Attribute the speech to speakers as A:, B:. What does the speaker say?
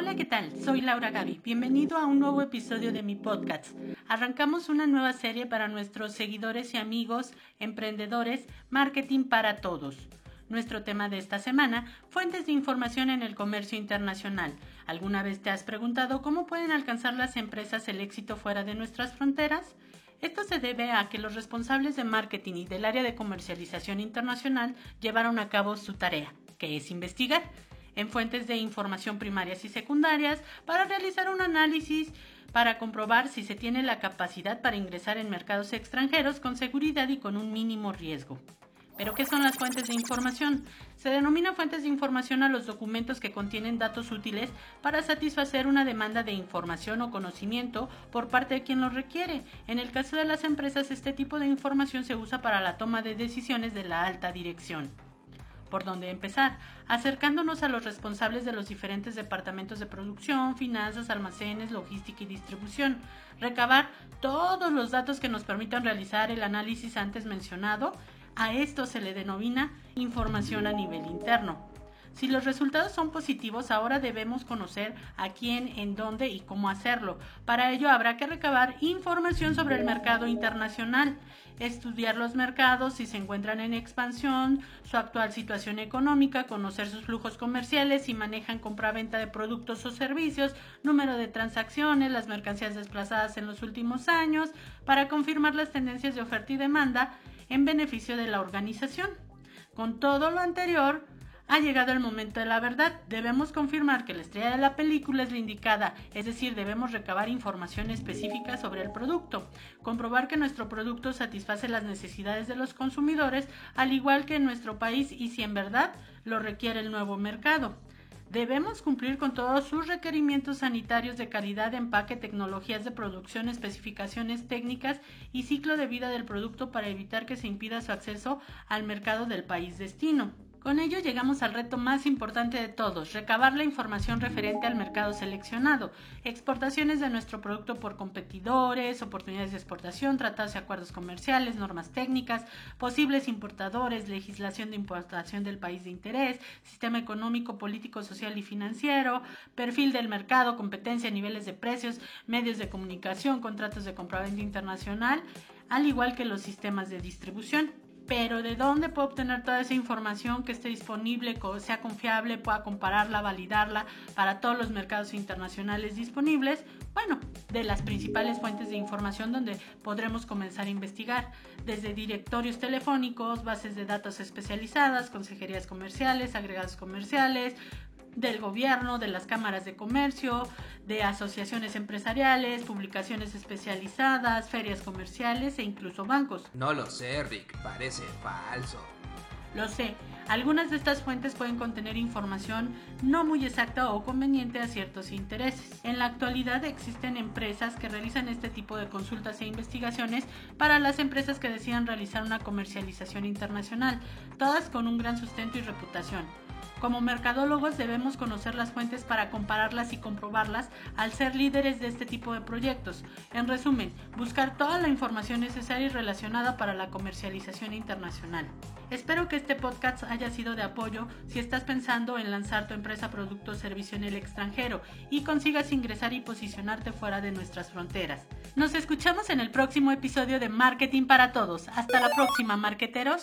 A: Hola, ¿qué tal? Soy Laura Gaby. Bienvenido a un nuevo episodio de mi podcast. Arrancamos una nueva serie para nuestros seguidores y amigos, emprendedores, Marketing para Todos. Nuestro tema de esta semana, fuentes de información en el comercio internacional. ¿Alguna vez te has preguntado cómo pueden alcanzar las empresas el éxito fuera de nuestras fronteras? Esto se debe a que los responsables de marketing y del área de comercialización internacional llevaron a cabo su tarea, que es investigar en fuentes de información primarias y secundarias para realizar un análisis para comprobar si se tiene la capacidad para ingresar en mercados extranjeros con seguridad y con un mínimo riesgo. ¿Pero qué son las fuentes de información? Se denomina fuentes de información a los documentos que contienen datos útiles para satisfacer una demanda de información o conocimiento por parte de quien lo requiere. En el caso de las empresas, este tipo de información se usa para la toma de decisiones de la alta dirección por dónde empezar, acercándonos a los responsables de los diferentes departamentos de producción, finanzas, almacenes, logística y distribución, recabar todos los datos que nos permitan realizar el análisis antes mencionado, a esto se le denomina información a nivel interno. Si los resultados son positivos, ahora debemos conocer a quién, en dónde y cómo hacerlo. Para ello habrá que recabar información sobre el mercado internacional, estudiar los mercados si se encuentran en expansión, su actual situación económica, conocer sus flujos comerciales, si manejan compra-venta de productos o servicios, número de transacciones, las mercancías desplazadas en los últimos años, para confirmar las tendencias de oferta y demanda en beneficio de la organización. Con todo lo anterior, ha llegado el momento de la verdad. Debemos confirmar que la estrella de la película es la indicada, es decir, debemos recabar información específica sobre el producto, comprobar que nuestro producto satisface las necesidades de los consumidores, al igual que en nuestro país y si en verdad lo requiere el nuevo mercado. Debemos cumplir con todos sus requerimientos sanitarios de calidad, empaque, tecnologías de producción, especificaciones técnicas y ciclo de vida del producto para evitar que se impida su acceso al mercado del país destino. Con ello llegamos al reto más importante de todos, recabar la información referente al mercado seleccionado, exportaciones de nuestro producto por competidores, oportunidades de exportación, tratados y acuerdos comerciales, normas técnicas, posibles importadores, legislación de importación del país de interés, sistema económico, político, social y financiero, perfil del mercado, competencia, niveles de precios, medios de comunicación, contratos de compraventa internacional, al igual que los sistemas de distribución pero ¿de dónde puedo obtener toda esa información que esté disponible, sea confiable, pueda compararla, validarla para todos los mercados internacionales disponibles? Bueno, de las principales fuentes de información donde podremos comenzar a investigar, desde directorios telefónicos, bases de datos especializadas, consejerías comerciales, agregados comerciales, del gobierno, de las cámaras de comercio, de asociaciones empresariales, publicaciones especializadas, ferias comerciales e incluso bancos.
B: No lo sé, Rick, parece falso.
A: Lo sé, algunas de estas fuentes pueden contener información no muy exacta o conveniente a ciertos intereses. En la actualidad existen empresas que realizan este tipo de consultas e investigaciones para las empresas que decidan realizar una comercialización internacional, todas con un gran sustento y reputación. Como mercadólogos debemos conocer las fuentes para compararlas y comprobarlas al ser líderes de este tipo de proyectos. En resumen, buscar toda la información necesaria y relacionada para la comercialización internacional. Espero que este podcast haya sido de apoyo si estás pensando en lanzar tu empresa, producto o servicio en el extranjero y consigas ingresar y posicionarte fuera de nuestras fronteras. Nos escuchamos en el próximo episodio de Marketing para Todos. Hasta la próxima, marqueteros.